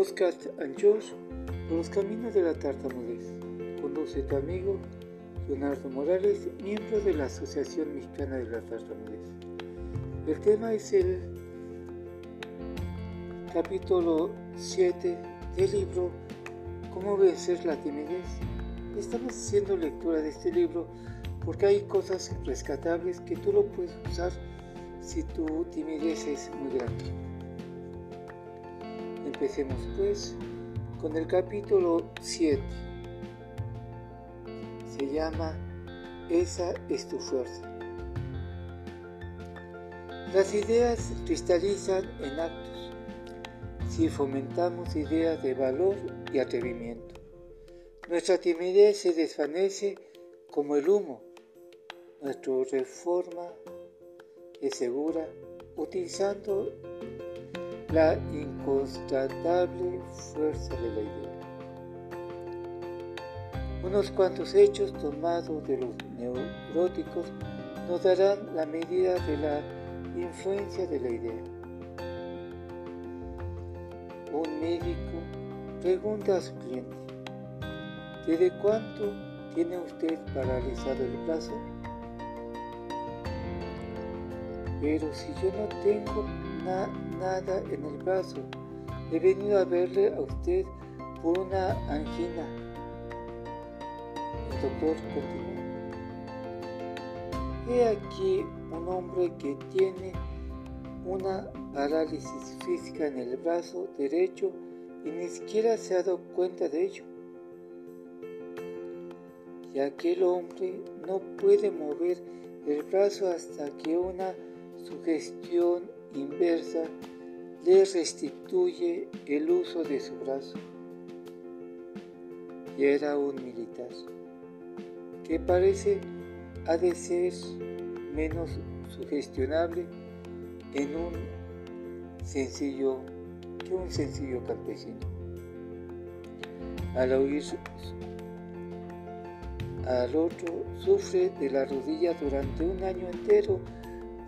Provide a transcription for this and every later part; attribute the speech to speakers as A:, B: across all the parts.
A: Podcast Anchos por los caminos de la tartamudez. Conduce tu amigo Leonardo Morales, miembro de la Asociación Mexicana de la Tartamudez. El tema es el capítulo 7 del libro Cómo vencer la timidez. Estamos haciendo lectura de este libro porque hay cosas rescatables que tú lo puedes usar si tu timidez es muy grande. Empecemos pues con el capítulo 7. Se llama Esa es tu fuerza. Las ideas cristalizan en actos si fomentamos ideas de valor y atrevimiento. Nuestra timidez se desvanece como el humo. Nuestra reforma es segura utilizando la inconstatable fuerza de la idea. Unos cuantos hechos tomados de los neuróticos nos darán la medida de la influencia de la idea. Un médico pregunta a su cliente, ¿desde cuánto tiene usted paralizado el brazo? Pero si yo no tengo nada en el brazo, he venido a verle a usted por una angina. El doctor continuó. He aquí un hombre que tiene una parálisis física en el brazo derecho y ni siquiera se ha dado cuenta de ello. Y aquel hombre no puede mover el brazo hasta que una sugestión inversa le restituye el uso de su brazo. Y era un militar, que parece ha de ser menos sugestionable en un sencillo que un sencillo campesino. Al oír al otro sufre de la rodilla durante un año entero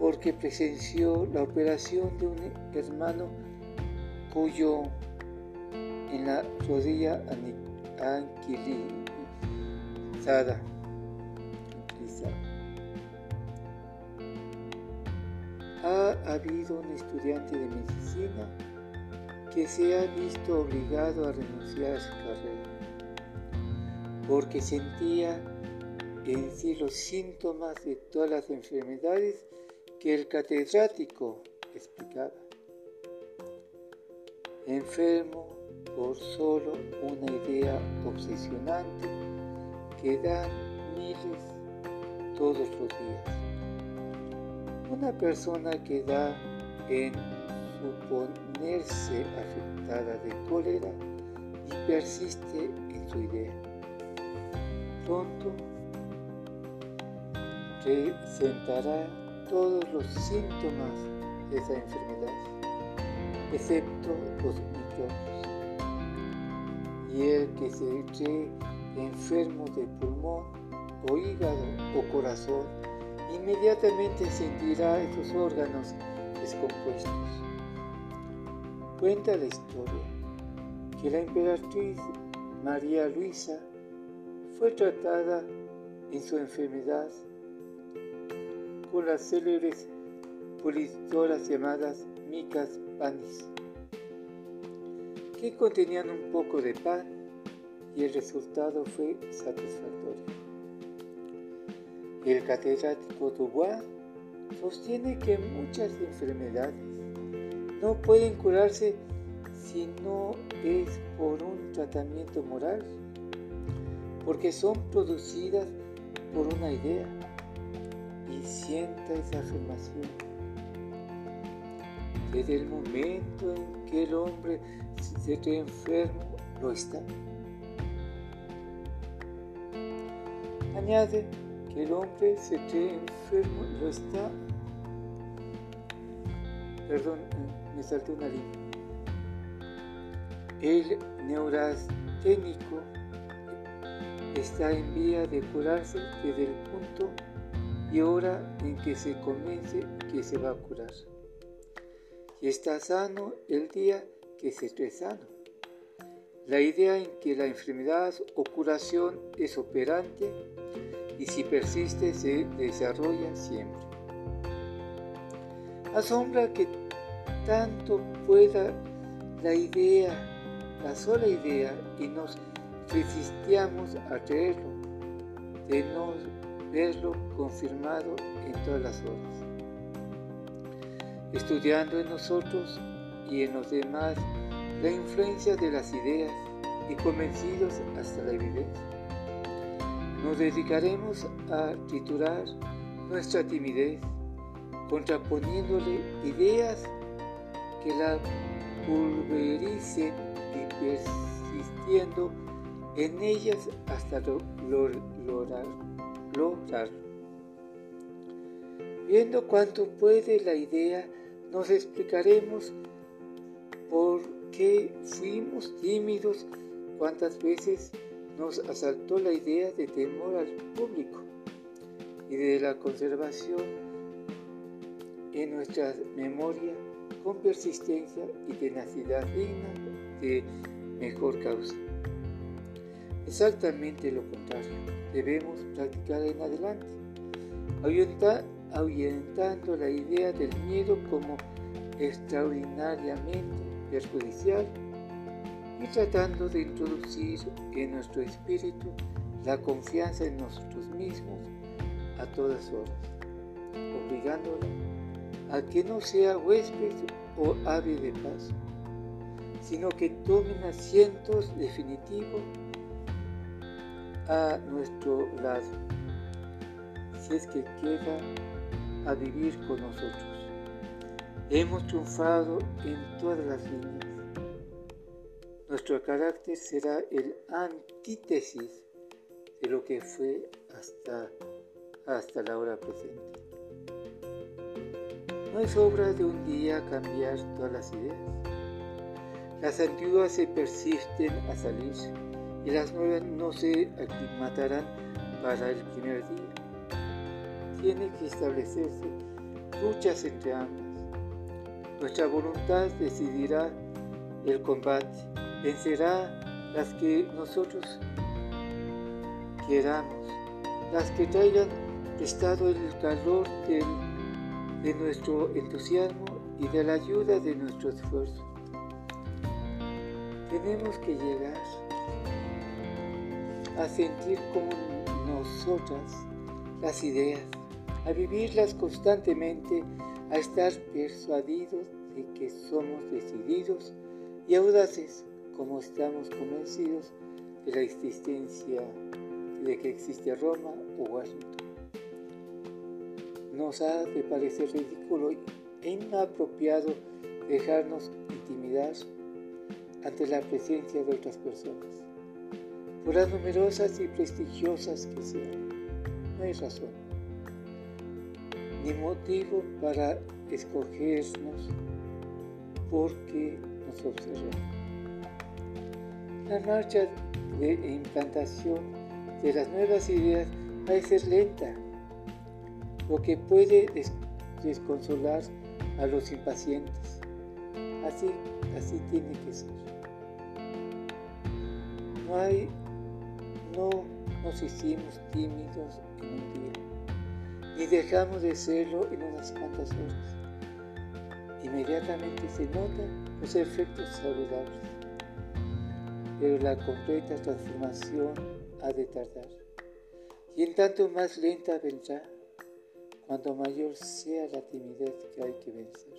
A: porque presenció la operación de un hermano cuyo en la rodilla anquilizada. Ha habido un estudiante de medicina que se ha visto obligado a renunciar a su carrera porque sentía en sí los síntomas de todas las enfermedades que el catedrático explicaba. Enfermo por solo una idea obsesionante que dan miles todos los días. Una persona que da en suponerse afectada de cólera y persiste en su idea. Pronto presentará todos los síntomas de esa enfermedad, excepto los microbios. Y el que se cree enfermo de pulmón o hígado o corazón, inmediatamente sentirá esos órganos descompuestos. Cuenta la historia que la emperatriz María Luisa fue tratada en su enfermedad con las célebres pulidoras llamadas micas panis, que contenían un poco de pan y el resultado fue satisfactorio. El catedrático Dubois sostiene que muchas enfermedades no pueden curarse si no es por un tratamiento moral, porque son producidas por una idea y sienta esa afirmación. Desde el momento en que el hombre se cree enfermo, lo está. Añade que el hombre se cree enfermo, lo está. Perdón, me saltó una línea. El neurasténico está en vía de curarse desde el punto y hora en que se convence que se va a curar. Y está sano el día que se esté sano. la idea en que la enfermedad o curación es operante y si persiste se desarrolla siempre. Asombra que tanto pueda la idea, la sola idea, y nos resistíamos a creerlo, de no verlo confirmado en todas las horas. Estudiando en nosotros y en los demás la influencia de las ideas y convencidos hasta la evidencia. Nos dedicaremos a triturar nuestra timidez, contraponiéndole ideas que la pulvericen y persistiendo en ellas hasta Viendo cuánto puede la idea, nos explicaremos por qué fuimos tímidos, cuántas veces nos asaltó la idea de temor al público y de la conservación en nuestra memoria con persistencia y tenacidad digna de mejor causa. Exactamente lo contrario, debemos practicar en adelante, ahuyentando la idea del miedo como extraordinariamente perjudicial y tratando de introducir en nuestro espíritu la confianza en nosotros mismos a todas horas, obligándolo a que no sea huésped o ave de paso, sino que tomen asientos definitivos a nuestro lado, si es que queda a vivir con nosotros. Hemos triunfado en todas las líneas. Nuestro carácter será el antítesis de lo que fue hasta, hasta la hora presente. No es obra de un día cambiar todas las ideas. Las antiguas se persisten a salir y las nuevas no se aclimatarán para el primer día. Tiene que establecerse luchas entre ambas. Nuestra voluntad decidirá el combate, vencerá las que nosotros queramos, las que traigan prestado el calor de nuestro entusiasmo y de la ayuda de nuestro esfuerzo. Tenemos que llegar a sentir como nosotras las ideas, a vivirlas constantemente, a estar persuadidos de que somos decididos y audaces como estamos convencidos de la existencia de que existe Roma o Washington. Nos ha de parecer ridículo e inapropiado dejarnos intimidar ante la presencia de otras personas, por las numerosas y prestigiosas que sean. No hay razón ni motivo para escogernos porque nos observan. La marcha de implantación de las nuevas ideas ha de ser lenta lo que puede desconsolar a los impacientes. Así, así tiene que ser. No hay, no nos hicimos tímidos en un día, ni dejamos de serlo en unas cuantas horas. Inmediatamente se notan los efectos saludables, pero la completa transformación ha de tardar. Y en tanto más lenta vendrá cuanto mayor sea la timidez que hay que vencer.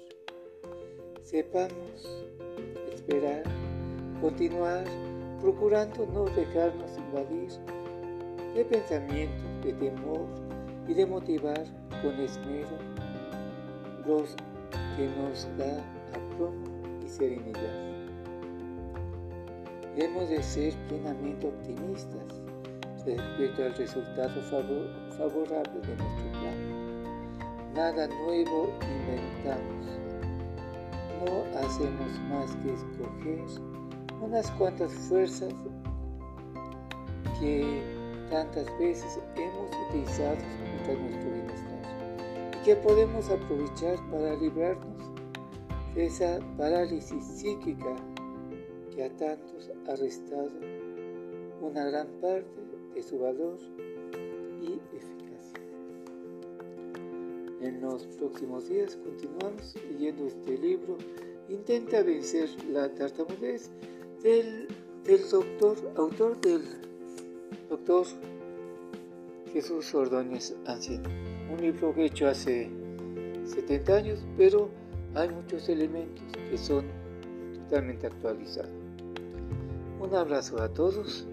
A: Sepamos esperar, continuar, procurando no dejarnos invadir de pensamientos de temor y de motivar con esmero los que nos da aplomo y serenidad. Hemos de ser plenamente optimistas respecto al resultado favorable de nuestro plan nada nuevo inventamos. No hacemos más que escoger unas cuantas fuerzas que tantas veces hemos utilizado contra nuestro bienestar y que podemos aprovechar para librarnos de esa parálisis psíquica que a tantos ha restado una gran parte de su valor y eficacia. En los próximos días continuamos leyendo este libro. Intenta vencer la tartamudez del, doctor, autor del doctor Jesús Ordóñez Ancien. Un libro que he hecho hace 70 años, pero hay muchos elementos que son totalmente actualizados. Un abrazo a todos